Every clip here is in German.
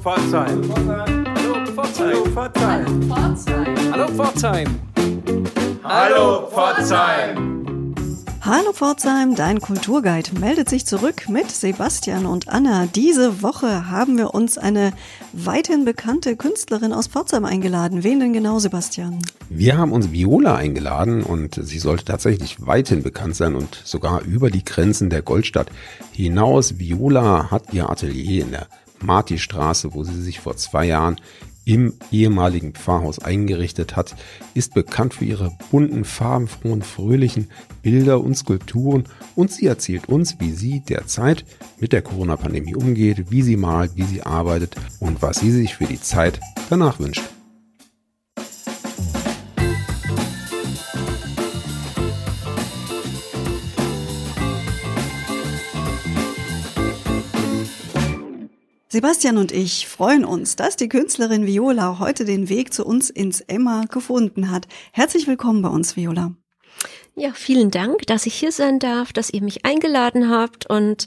Pforzheim. Hallo Pforzheim. Hallo Pforzheim. Hallo Pforzheim. Hallo Pforzheim, dein Kulturguide meldet sich zurück mit Sebastian und Anna. Diese Woche haben wir uns eine weithin bekannte Künstlerin aus Pforzheim eingeladen. Wen denn genau, Sebastian? Wir haben uns Viola eingeladen und sie sollte tatsächlich weithin bekannt sein und sogar über die Grenzen der Goldstadt hinaus. Viola hat ihr Atelier in der Marti-Straße, wo sie sich vor zwei Jahren im ehemaligen Pfarrhaus eingerichtet hat, ist bekannt für ihre bunten, farbenfrohen, fröhlichen Bilder und Skulpturen und sie erzählt uns, wie sie derzeit mit der Corona-Pandemie umgeht, wie sie malt, wie sie arbeitet und was sie sich für die Zeit danach wünscht. Sebastian und ich freuen uns, dass die Künstlerin Viola heute den Weg zu uns ins Emma gefunden hat. Herzlich willkommen bei uns, Viola. Ja, vielen Dank, dass ich hier sein darf, dass ihr mich eingeladen habt und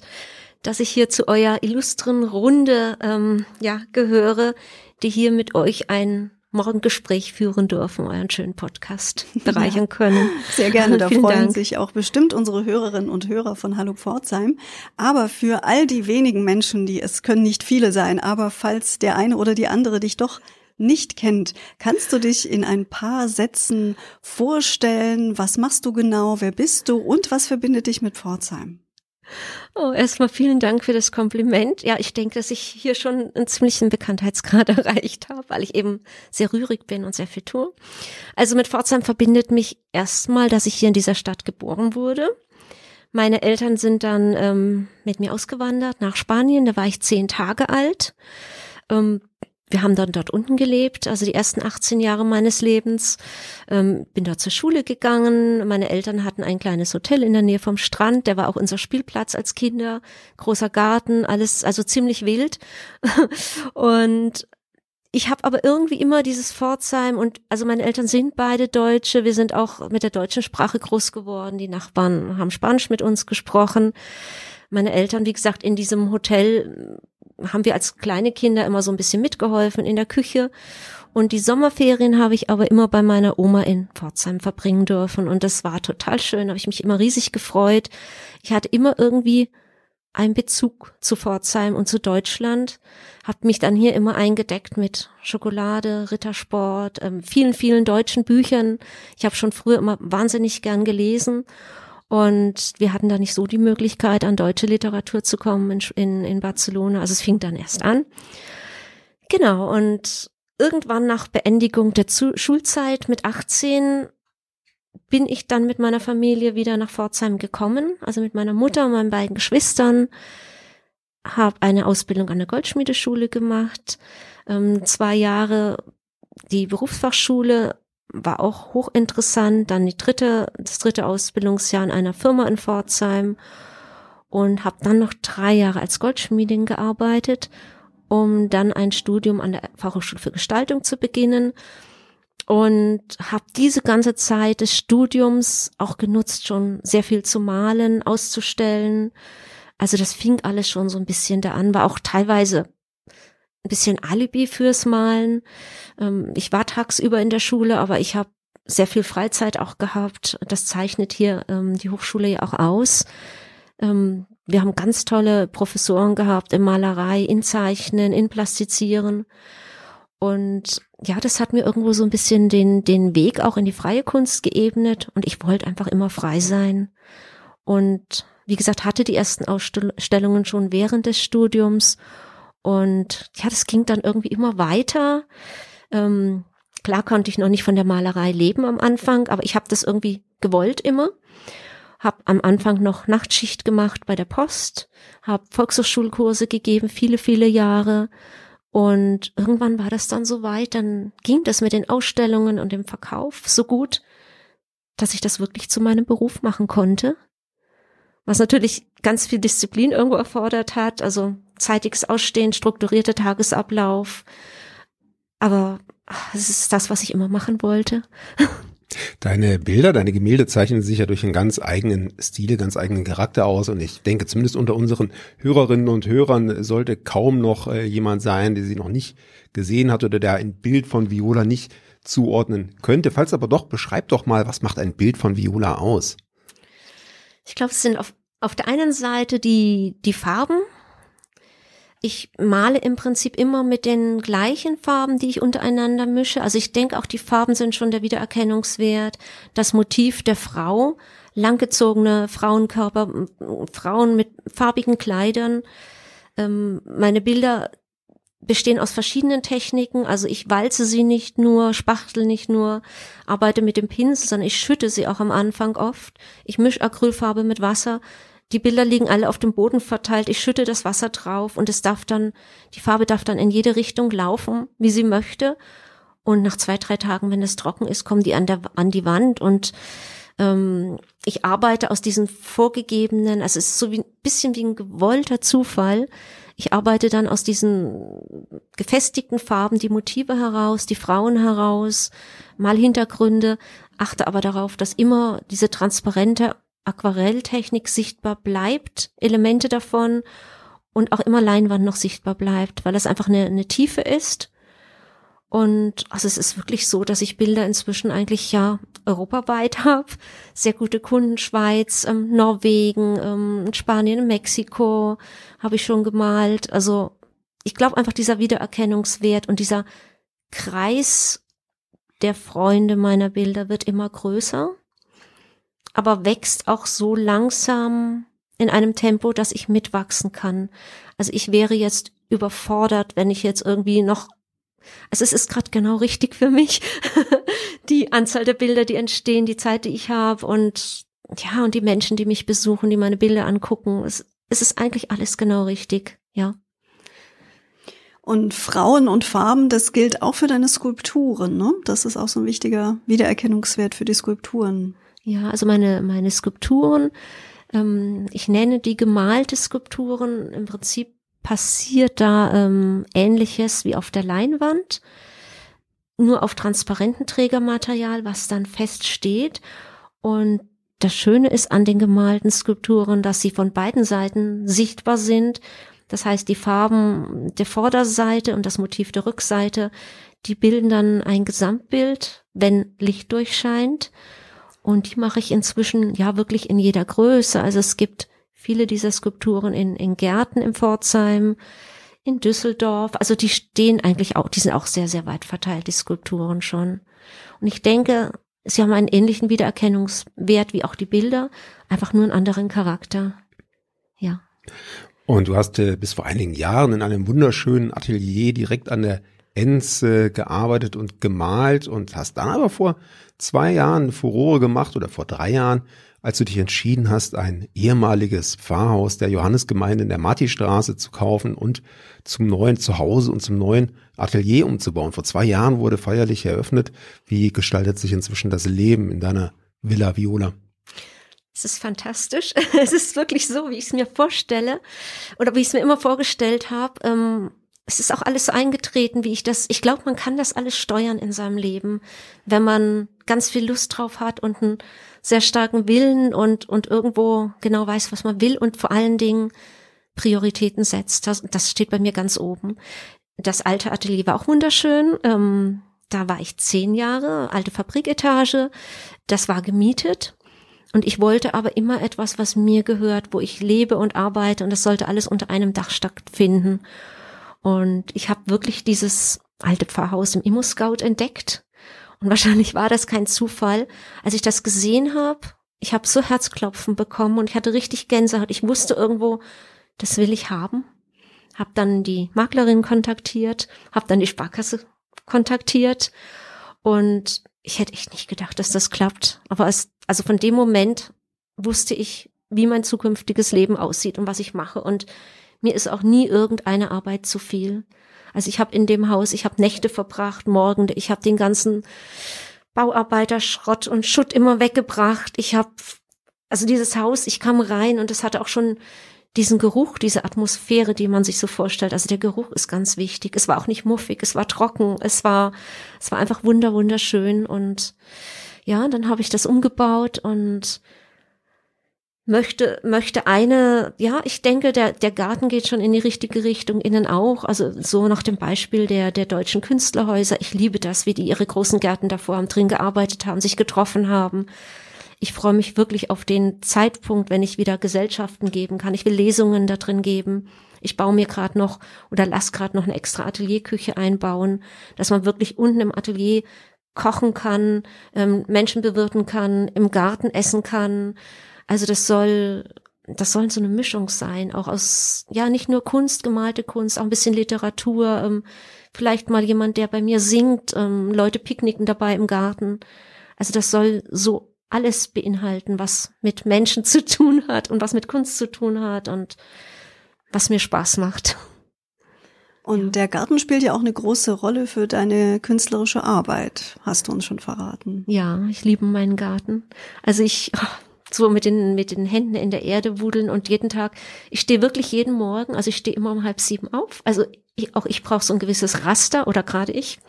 dass ich hier zu eurer illustren Runde ähm, ja, gehöre, die hier mit euch ein morgen Gespräch führen dürfen, euren schönen Podcast bereichern können. Sehr gerne, da freuen Dank. sich auch bestimmt unsere Hörerinnen und Hörer von Hallo Pforzheim. Aber für all die wenigen Menschen, die es können nicht viele sein, aber falls der eine oder die andere dich doch nicht kennt, kannst du dich in ein paar Sätzen vorstellen? Was machst du genau? Wer bist du? Und was verbindet dich mit Pforzheim? Oh, erstmal vielen Dank für das Kompliment. Ja, ich denke, dass ich hier schon einen ziemlichen Bekanntheitsgrad erreicht habe, weil ich eben sehr rührig bin und sehr viel tue. Also mit Pforzheim verbindet mich erstmal, dass ich hier in dieser Stadt geboren wurde. Meine Eltern sind dann ähm, mit mir ausgewandert nach Spanien. Da war ich zehn Tage alt. Ähm, wir haben dann dort unten gelebt, also die ersten 18 Jahre meines Lebens. Ähm, bin dort zur Schule gegangen. Meine Eltern hatten ein kleines Hotel in der Nähe vom Strand. Der war auch unser Spielplatz als Kinder. Großer Garten, alles, also ziemlich wild. und ich habe aber irgendwie immer dieses Pforzheim und also meine Eltern sind beide Deutsche. Wir sind auch mit der deutschen Sprache groß geworden. Die Nachbarn haben Spanisch mit uns gesprochen. Meine Eltern, wie gesagt, in diesem Hotel haben wir als kleine Kinder immer so ein bisschen mitgeholfen in der Küche. Und die Sommerferien habe ich aber immer bei meiner Oma in Pforzheim verbringen dürfen. Und das war total schön, habe ich mich immer riesig gefreut. Ich hatte immer irgendwie einen Bezug zu Pforzheim und zu Deutschland, habe mich dann hier immer eingedeckt mit Schokolade, Rittersport, ähm, vielen, vielen deutschen Büchern. Ich habe schon früher immer wahnsinnig gern gelesen und wir hatten da nicht so die Möglichkeit, an deutsche Literatur zu kommen in, in, in Barcelona. Also es fing dann erst an. Genau, und irgendwann nach Beendigung der Zu Schulzeit mit 18 bin ich dann mit meiner Familie wieder nach Pforzheim gekommen, also mit meiner Mutter und meinen beiden Geschwistern, habe eine Ausbildung an der Goldschmiedeschule gemacht, ähm, zwei Jahre die Berufsfachschule war auch hochinteressant. Dann die dritte, das dritte Ausbildungsjahr in einer Firma in Pforzheim und habe dann noch drei Jahre als Goldschmiedin gearbeitet, um dann ein Studium an der Fachhochschule für Gestaltung zu beginnen und habe diese ganze Zeit des Studiums auch genutzt, schon sehr viel zu malen, auszustellen. Also das fing alles schon so ein bisschen da an, war auch teilweise ein bisschen Alibi fürs Malen. Ähm, ich war tagsüber in der Schule, aber ich habe sehr viel Freizeit auch gehabt. Das zeichnet hier ähm, die Hochschule ja auch aus. Ähm, wir haben ganz tolle Professoren gehabt in Malerei, in Zeichnen, in Plastizieren. Und ja, das hat mir irgendwo so ein bisschen den, den Weg auch in die freie Kunst geebnet. Und ich wollte einfach immer frei sein. Und wie gesagt, hatte die ersten Ausstellungen schon während des Studiums und ja, das ging dann irgendwie immer weiter. Ähm, klar konnte ich noch nicht von der Malerei leben am Anfang, aber ich habe das irgendwie gewollt immer. Hab am Anfang noch Nachtschicht gemacht bei der Post, habe Volkshochschulkurse gegeben, viele, viele Jahre. Und irgendwann war das dann so weit, dann ging das mit den Ausstellungen und dem Verkauf so gut, dass ich das wirklich zu meinem Beruf machen konnte. Was natürlich ganz viel Disziplin irgendwo erfordert hat. Also zeitiges Ausstehen, strukturierter Tagesablauf. Aber es ist das, was ich immer machen wollte. Deine Bilder, deine Gemälde zeichnen sich ja durch einen ganz eigenen Stil, ganz eigenen Charakter aus. Und ich denke, zumindest unter unseren Hörerinnen und Hörern sollte kaum noch äh, jemand sein, der sie noch nicht gesehen hat oder der ein Bild von Viola nicht zuordnen könnte. Falls aber doch, beschreib doch mal, was macht ein Bild von Viola aus? Ich glaube, es sind auf, auf der einen Seite die, die Farben, ich male im Prinzip immer mit den gleichen Farben, die ich untereinander mische. Also ich denke auch, die Farben sind schon der Wiedererkennungswert. Das Motiv der Frau, langgezogene Frauenkörper, Frauen mit farbigen Kleidern. Ähm, meine Bilder bestehen aus verschiedenen Techniken. Also ich walze sie nicht nur, spachtel nicht nur, arbeite mit dem Pinsel, sondern ich schütte sie auch am Anfang oft. Ich mische Acrylfarbe mit Wasser. Die Bilder liegen alle auf dem Boden verteilt. Ich schütte das Wasser drauf und es darf dann, die Farbe darf dann in jede Richtung laufen, wie sie möchte. Und nach zwei, drei Tagen, wenn es trocken ist, kommen die an, der, an die Wand und ähm, ich arbeite aus diesen vorgegebenen, also es ist so wie ein bisschen wie ein gewollter Zufall. Ich arbeite dann aus diesen gefestigten Farben die Motive heraus, die Frauen heraus, mal Hintergründe, achte aber darauf, dass immer diese transparente Aquarelltechnik sichtbar bleibt, Elemente davon und auch immer Leinwand noch sichtbar bleibt, weil es einfach eine, eine Tiefe ist. Und also es ist wirklich so, dass ich Bilder inzwischen eigentlich ja europaweit habe. Sehr gute Kunden, Schweiz, ähm, Norwegen, ähm, Spanien, Mexiko habe ich schon gemalt. Also ich glaube einfach dieser Wiedererkennungswert und dieser Kreis der Freunde meiner Bilder wird immer größer aber wächst auch so langsam in einem Tempo, dass ich mitwachsen kann. Also ich wäre jetzt überfordert, wenn ich jetzt irgendwie noch also es ist gerade genau richtig für mich. die Anzahl der Bilder, die entstehen, die Zeit, die ich habe und ja, und die Menschen, die mich besuchen, die meine Bilder angucken. Es, es ist eigentlich alles genau richtig, ja. Und Frauen und Farben, das gilt auch für deine Skulpturen, ne? Das ist auch so ein wichtiger Wiedererkennungswert für die Skulpturen. Ja, also meine, meine Skulpturen, ähm, ich nenne die gemalte Skulpturen, im Prinzip passiert da ähm, ähnliches wie auf der Leinwand, nur auf transparenten Trägermaterial, was dann fest steht. Und das Schöne ist an den gemalten Skulpturen, dass sie von beiden Seiten sichtbar sind. Das heißt, die Farben der Vorderseite und das Motiv der Rückseite, die bilden dann ein Gesamtbild, wenn Licht durchscheint. Und die mache ich inzwischen ja wirklich in jeder Größe. Also es gibt viele dieser Skulpturen in, in Gärten im Pforzheim, in Düsseldorf. Also die stehen eigentlich auch, die sind auch sehr, sehr weit verteilt, die Skulpturen schon. Und ich denke, sie haben einen ähnlichen Wiedererkennungswert wie auch die Bilder, einfach nur einen anderen Charakter. Ja. Und du hast äh, bis vor einigen Jahren in einem wunderschönen Atelier direkt an der Enz äh, gearbeitet und gemalt und hast dann aber vor zwei Jahren Furore gemacht oder vor drei Jahren, als du dich entschieden hast, ein ehemaliges Pfarrhaus der Johannesgemeinde in der Martistraße zu kaufen und zum neuen Zuhause und zum neuen Atelier umzubauen. Vor zwei Jahren wurde feierlich eröffnet. Wie gestaltet sich inzwischen das Leben in deiner Villa Viola? Es ist fantastisch. Es ist wirklich so, wie ich es mir vorstelle oder wie ich es mir immer vorgestellt habe. Ähm es ist auch alles so eingetreten, wie ich das, ich glaube, man kann das alles steuern in seinem Leben, wenn man ganz viel Lust drauf hat und einen sehr starken Willen und, und irgendwo genau weiß, was man will und vor allen Dingen Prioritäten setzt. Das, das steht bei mir ganz oben. Das alte Atelier war auch wunderschön. Ähm, da war ich zehn Jahre, alte Fabriketage. Das war gemietet. Und ich wollte aber immer etwas, was mir gehört, wo ich lebe und arbeite und das sollte alles unter einem Dach stattfinden. Und ich habe wirklich dieses alte Pfarrhaus im Immo-Scout entdeckt. Und wahrscheinlich war das kein Zufall. Als ich das gesehen habe, ich habe so Herzklopfen bekommen und ich hatte richtig Gänsehaut. Ich wusste irgendwo, das will ich haben. Hab dann die Maklerin kontaktiert, hab dann die Sparkasse kontaktiert und ich hätte echt nicht gedacht, dass das klappt. Aber es, also von dem Moment wusste ich, wie mein zukünftiges Leben aussieht und was ich mache. Und mir ist auch nie irgendeine Arbeit zu viel. Also ich habe in dem Haus, ich habe Nächte verbracht, Morgen, ich habe den ganzen Bauarbeiterschrott und Schutt immer weggebracht. Ich habe also dieses Haus, ich kam rein und es hatte auch schon diesen Geruch, diese Atmosphäre, die man sich so vorstellt. Also der Geruch ist ganz wichtig. Es war auch nicht muffig, es war trocken, es war es war einfach wunder wunderschön und ja, dann habe ich das umgebaut und möchte, möchte eine, ja, ich denke, der, der Garten geht schon in die richtige Richtung, innen auch. Also so nach dem Beispiel der, der deutschen Künstlerhäuser. Ich liebe das, wie die ihre großen Gärten davor haben, drin gearbeitet haben, sich getroffen haben. Ich freue mich wirklich auf den Zeitpunkt, wenn ich wieder Gesellschaften geben kann. Ich will Lesungen da drin geben. Ich baue mir gerade noch oder lass gerade noch eine extra Atelierküche einbauen, dass man wirklich unten im Atelier kochen kann, ähm, Menschen bewirten kann, im Garten essen kann also das soll, das soll so eine Mischung sein, auch aus, ja, nicht nur Kunst, gemalte Kunst, auch ein bisschen Literatur, ähm, vielleicht mal jemand, der bei mir singt, ähm, Leute picknicken dabei im Garten. Also das soll so alles beinhalten, was mit Menschen zu tun hat und was mit Kunst zu tun hat und was mir Spaß macht. Und der Garten spielt ja auch eine große Rolle für deine künstlerische Arbeit, hast du uns schon verraten. Ja, ich liebe meinen Garten. Also ich, so mit den, mit den Händen in der Erde wudeln und jeden Tag, ich stehe wirklich jeden Morgen, also ich stehe immer um halb sieben auf, also ich, auch ich brauche so ein gewisses Raster oder gerade ich.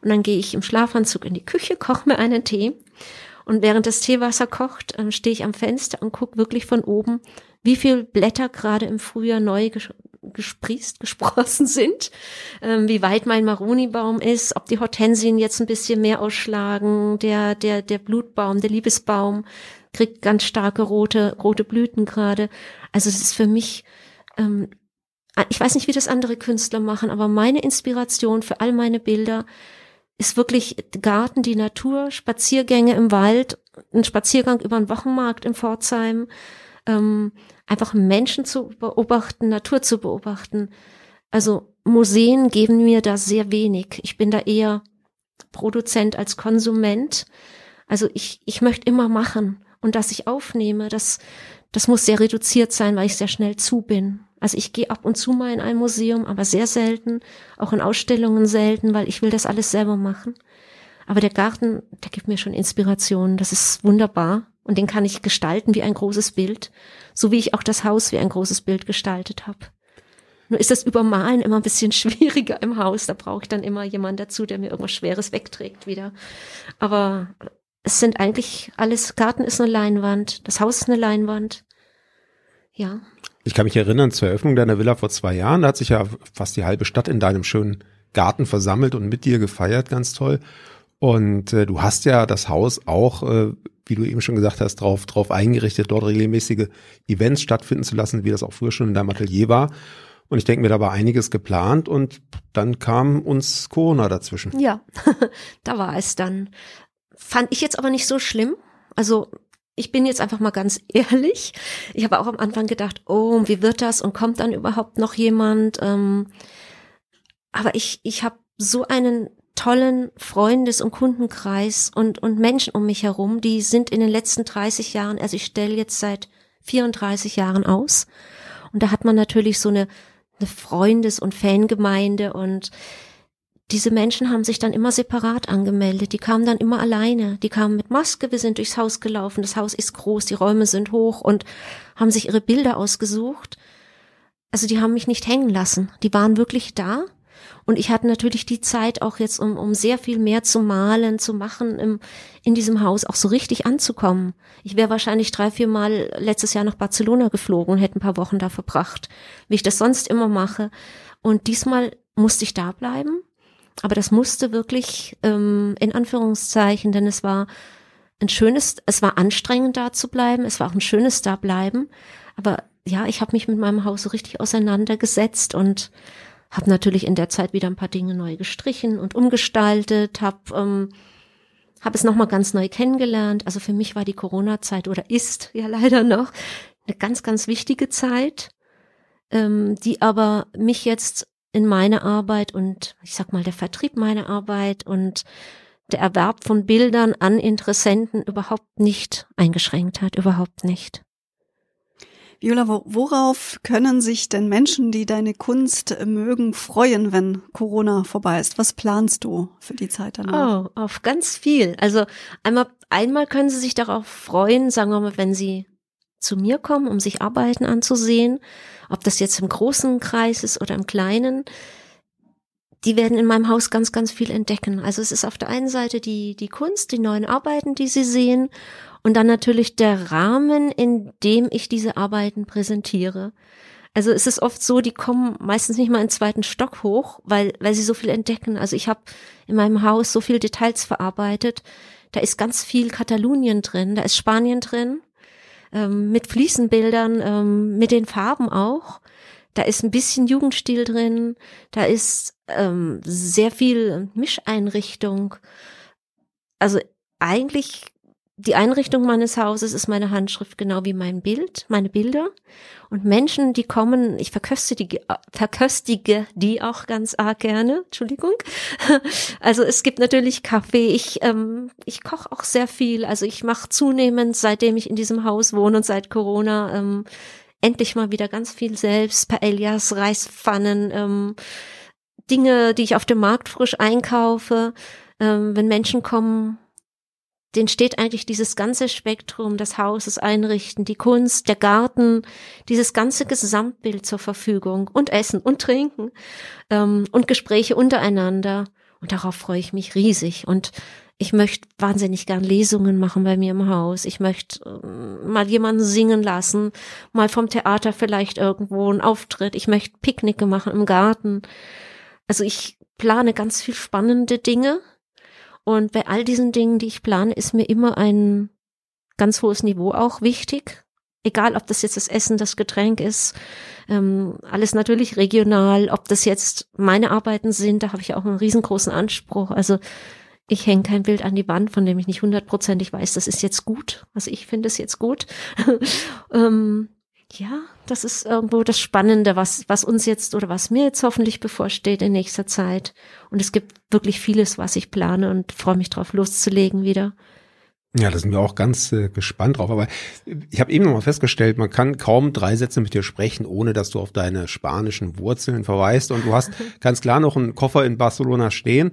Und dann gehe ich im Schlafanzug in die Küche, koche mir einen Tee. Und während das Teewasser kocht, äh, stehe ich am Fenster und gucke wirklich von oben, wie viel Blätter gerade im Frühjahr neu gesprießt, gesprossen sind, ähm, wie weit mein Maronibaum ist, ob die Hortensien jetzt ein bisschen mehr ausschlagen, der, der, der Blutbaum, der Liebesbaum, kriegt ganz starke rote, rote Blüten gerade. Also es ist für mich, ähm, ich weiß nicht, wie das andere Künstler machen, aber meine Inspiration für all meine Bilder ist wirklich Garten, die Natur, Spaziergänge im Wald, ein Spaziergang über den Wochenmarkt in Pforzheim, ähm, einfach Menschen zu beobachten, Natur zu beobachten. Also Museen geben mir da sehr wenig. Ich bin da eher Produzent als Konsument. Also ich, ich möchte immer machen und dass ich aufnehme, das, das muss sehr reduziert sein, weil ich sehr schnell zu bin. Also ich gehe ab und zu mal in ein Museum, aber sehr selten, auch in Ausstellungen selten, weil ich will das alles selber machen. Aber der Garten, der gibt mir schon Inspiration, das ist wunderbar und den kann ich gestalten wie ein großes Bild, so wie ich auch das Haus wie ein großes Bild gestaltet habe. Nur ist das Übermalen immer ein bisschen schwieriger im Haus. Da brauche ich dann immer jemanden dazu, der mir irgendwas Schweres wegträgt wieder. Aber es sind eigentlich alles, Garten ist eine Leinwand, das Haus ist eine Leinwand. Ja. Ich kann mich erinnern zur Eröffnung deiner Villa vor zwei Jahren, da hat sich ja fast die halbe Stadt in deinem schönen Garten versammelt und mit dir gefeiert, ganz toll. Und äh, du hast ja das Haus auch, äh, wie du eben schon gesagt hast, drauf, drauf eingerichtet, dort regelmäßige Events stattfinden zu lassen, wie das auch früher schon in deinem Atelier war. Und ich denke mir, da war einiges geplant und dann kam uns Corona dazwischen. Ja, da war es dann. Fand ich jetzt aber nicht so schlimm. Also ich bin jetzt einfach mal ganz ehrlich. Ich habe auch am Anfang gedacht, oh, wie wird das und kommt dann überhaupt noch jemand? Ähm, aber ich, ich habe so einen tollen Freundes- und Kundenkreis und, und Menschen um mich herum, die sind in den letzten 30 Jahren, also ich stelle jetzt seit 34 Jahren aus. Und da hat man natürlich so eine, eine Freundes- und Fangemeinde und diese Menschen haben sich dann immer separat angemeldet. Die kamen dann immer alleine. Die kamen mit Maske. Wir sind durchs Haus gelaufen. Das Haus ist groß. Die Räume sind hoch und haben sich ihre Bilder ausgesucht. Also die haben mich nicht hängen lassen. Die waren wirklich da. Und ich hatte natürlich die Zeit auch jetzt, um, um sehr viel mehr zu malen, zu machen, im, in diesem Haus auch so richtig anzukommen. Ich wäre wahrscheinlich drei, vier Mal letztes Jahr nach Barcelona geflogen und hätte ein paar Wochen da verbracht, wie ich das sonst immer mache. Und diesmal musste ich da bleiben aber das musste wirklich ähm, in Anführungszeichen, denn es war ein schönes, es war anstrengend da zu bleiben, es war auch ein schönes da bleiben. Aber ja, ich habe mich mit meinem Haus so richtig auseinandergesetzt und habe natürlich in der Zeit wieder ein paar Dinge neu gestrichen und umgestaltet, habe ähm, hab es nochmal ganz neu kennengelernt. Also für mich war die Corona-Zeit oder ist ja leider noch eine ganz, ganz wichtige Zeit, ähm, die aber mich jetzt in meine Arbeit und ich sag mal der Vertrieb meiner Arbeit und der Erwerb von Bildern an Interessenten überhaupt nicht eingeschränkt hat, überhaupt nicht. Viola, worauf können sich denn Menschen, die deine Kunst mögen, freuen, wenn Corona vorbei ist? Was planst du für die Zeit danach? Oh, auf ganz viel. Also einmal, einmal können sie sich darauf freuen, sagen wir mal, wenn sie zu mir kommen, um sich Arbeiten anzusehen ob das jetzt im großen Kreis ist oder im kleinen, die werden in meinem Haus ganz, ganz viel entdecken. Also es ist auf der einen Seite die, die Kunst, die neuen Arbeiten, die sie sehen und dann natürlich der Rahmen, in dem ich diese Arbeiten präsentiere. Also es ist oft so, die kommen meistens nicht mal in den zweiten Stock hoch, weil, weil sie so viel entdecken. Also ich habe in meinem Haus so viel Details verarbeitet. Da ist ganz viel Katalonien drin, da ist Spanien drin, ähm, mit Fliesenbildern, ähm, mit den Farben auch. Da ist ein bisschen Jugendstil drin, da ist ähm, sehr viel Mischeinrichtung. Also eigentlich die Einrichtung meines Hauses ist meine Handschrift genau wie mein Bild, meine Bilder. Und Menschen, die kommen, ich verköstige, verköstige die auch ganz arg gerne, Entschuldigung. Also es gibt natürlich Kaffee, ich, ähm, ich koche auch sehr viel. Also ich mache zunehmend, seitdem ich in diesem Haus wohne und seit Corona, ähm, endlich mal wieder ganz viel selbst, Paellas, Reispfannen, ähm, Dinge, die ich auf dem Markt frisch einkaufe. Ähm, wenn Menschen kommen, den steht eigentlich dieses ganze Spektrum des Hauses einrichten, die Kunst, der Garten, dieses ganze Gesamtbild zur Verfügung und Essen und Trinken ähm, und Gespräche untereinander. Und darauf freue ich mich riesig. Und ich möchte wahnsinnig gern Lesungen machen bei mir im Haus. Ich möchte äh, mal jemanden singen lassen, mal vom Theater vielleicht irgendwo einen Auftritt. Ich möchte Picknicke machen im Garten. Also ich plane ganz viel spannende Dinge und bei all diesen Dingen, die ich plane, ist mir immer ein ganz hohes Niveau auch wichtig. Egal, ob das jetzt das Essen, das Getränk ist, ähm, alles natürlich regional, ob das jetzt meine Arbeiten sind, da habe ich auch einen riesengroßen Anspruch. Also ich hänge kein Bild an die Wand, von dem ich nicht hundertprozentig weiß, das ist jetzt gut. Also ich finde es jetzt gut. ähm, ja, das ist irgendwo das Spannende, was, was uns jetzt oder was mir jetzt hoffentlich bevorsteht in nächster Zeit. Und es gibt wirklich vieles, was ich plane und freue mich drauf loszulegen wieder. Ja, da sind wir auch ganz äh, gespannt drauf. Aber ich habe eben noch mal festgestellt, man kann kaum drei Sätze mit dir sprechen, ohne dass du auf deine spanischen Wurzeln verweist. Und du hast ganz klar noch einen Koffer in Barcelona stehen.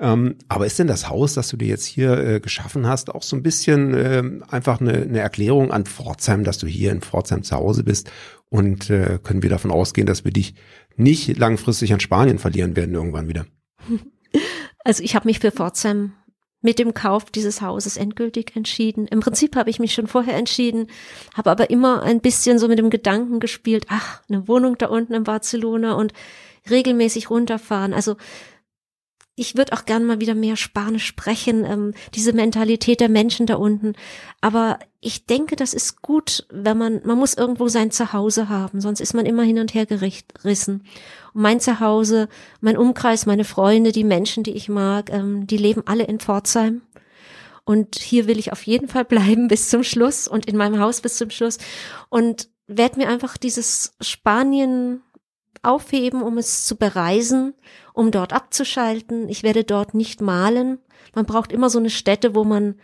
Ähm, aber ist denn das Haus, das du dir jetzt hier äh, geschaffen hast, auch so ein bisschen äh, einfach eine, eine Erklärung an Pforzheim, dass du hier in Pforzheim zu Hause bist? Und äh, können wir davon ausgehen, dass wir dich nicht langfristig an Spanien verlieren werden irgendwann wieder? Also ich habe mich für Pforzheim mit dem Kauf dieses Hauses endgültig entschieden. Im Prinzip habe ich mich schon vorher entschieden, habe aber immer ein bisschen so mit dem Gedanken gespielt, ach, eine Wohnung da unten in Barcelona und regelmäßig runterfahren. Also ich würde auch gern mal wieder mehr Spanisch sprechen, ähm, diese Mentalität der Menschen da unten. Aber ich denke, das ist gut, wenn man, man muss irgendwo sein Zuhause haben, sonst ist man immer hin und her gerissen. Und mein Zuhause, mein Umkreis, meine Freunde, die Menschen, die ich mag, ähm, die leben alle in Pforzheim. Und hier will ich auf jeden Fall bleiben bis zum Schluss und in meinem Haus bis zum Schluss. Und werde mir einfach dieses Spanien aufheben, um es zu bereisen, um dort abzuschalten. Ich werde dort nicht malen. Man braucht immer so eine Stätte, wo man,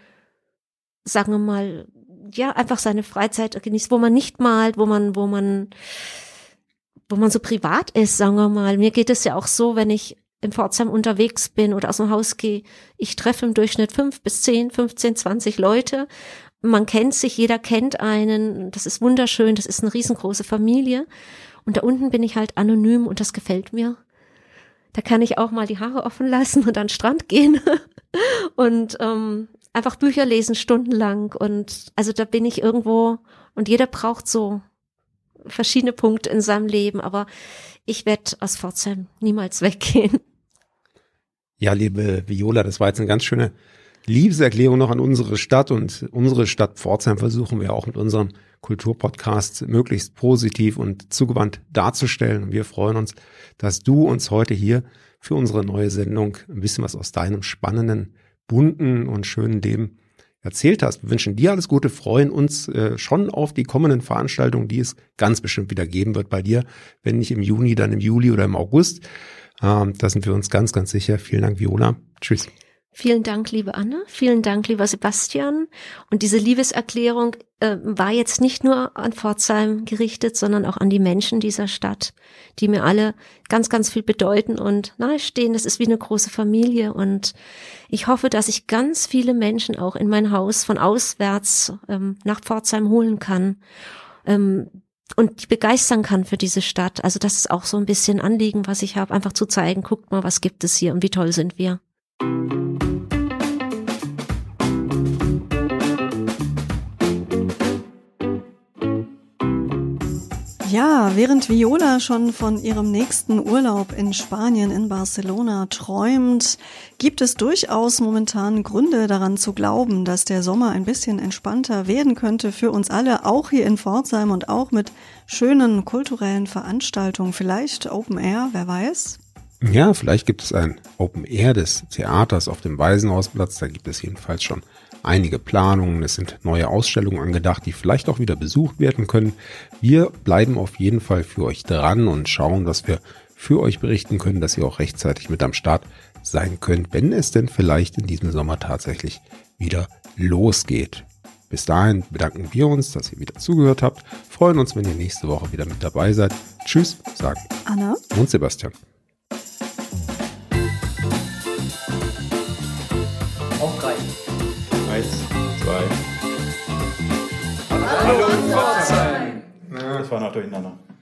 sagen wir mal, ja, einfach seine Freizeit genießt, wo man nicht malt, wo man, wo man, wo man so privat ist, sagen wir mal. Mir geht es ja auch so, wenn ich in Pforzheim unterwegs bin oder aus dem Haus gehe, ich treffe im Durchschnitt fünf bis zehn, 15, 20 Leute. Man kennt sich, jeder kennt einen. Das ist wunderschön. Das ist eine riesengroße Familie. Und da unten bin ich halt anonym und das gefällt mir. Da kann ich auch mal die Haare offen lassen und an den Strand gehen und ähm, einfach Bücher lesen stundenlang. Und also da bin ich irgendwo und jeder braucht so verschiedene Punkte in seinem Leben, aber ich werde aus Pforzheim niemals weggehen. Ja, liebe Viola, das war jetzt eine ganz schöne Liebeserklärung noch an unsere Stadt und unsere Stadt Pforzheim versuchen wir auch mit unserem Kulturpodcast möglichst positiv und zugewandt darzustellen. Wir freuen uns, dass du uns heute hier für unsere neue Sendung ein bisschen was aus deinem spannenden, bunten und schönen Leben erzählt hast. Wir wünschen dir alles Gute, freuen uns äh, schon auf die kommenden Veranstaltungen, die es ganz bestimmt wieder geben wird bei dir, wenn nicht im Juni, dann im Juli oder im August. Ähm, da sind wir uns ganz, ganz sicher. Vielen Dank, Viola. Tschüss. Vielen Dank, liebe Anne. Vielen Dank, lieber Sebastian. Und diese Liebeserklärung äh, war jetzt nicht nur an Pforzheim gerichtet, sondern auch an die Menschen dieser Stadt, die mir alle ganz, ganz viel bedeuten und nahestehen. Das ist wie eine große Familie. Und ich hoffe, dass ich ganz viele Menschen auch in mein Haus von auswärts ähm, nach Pforzheim holen kann. Ähm, und die begeistern kann für diese Stadt. Also das ist auch so ein bisschen Anliegen, was ich habe, einfach zu zeigen, guckt mal, was gibt es hier und wie toll sind wir. Ja, während Viola schon von ihrem nächsten Urlaub in Spanien in Barcelona träumt, gibt es durchaus momentan Gründe daran zu glauben, dass der Sommer ein bisschen entspannter werden könnte für uns alle, auch hier in Pforzheim und auch mit schönen kulturellen Veranstaltungen, vielleicht Open Air, wer weiß. Ja, vielleicht gibt es ein Open Air des Theaters auf dem Waisenhausplatz, da gibt es jedenfalls schon einige Planungen, es sind neue Ausstellungen angedacht, die vielleicht auch wieder besucht werden können. Wir bleiben auf jeden Fall für euch dran und schauen, dass wir für euch berichten können, dass ihr auch rechtzeitig mit am Start sein könnt, wenn es denn vielleicht in diesem Sommer tatsächlich wieder losgeht. Bis dahin bedanken wir uns, dass ihr wieder zugehört habt, freuen uns, wenn ihr nächste Woche wieder mit dabei seid. Tschüss, sagen Anna und Sebastian. Hallo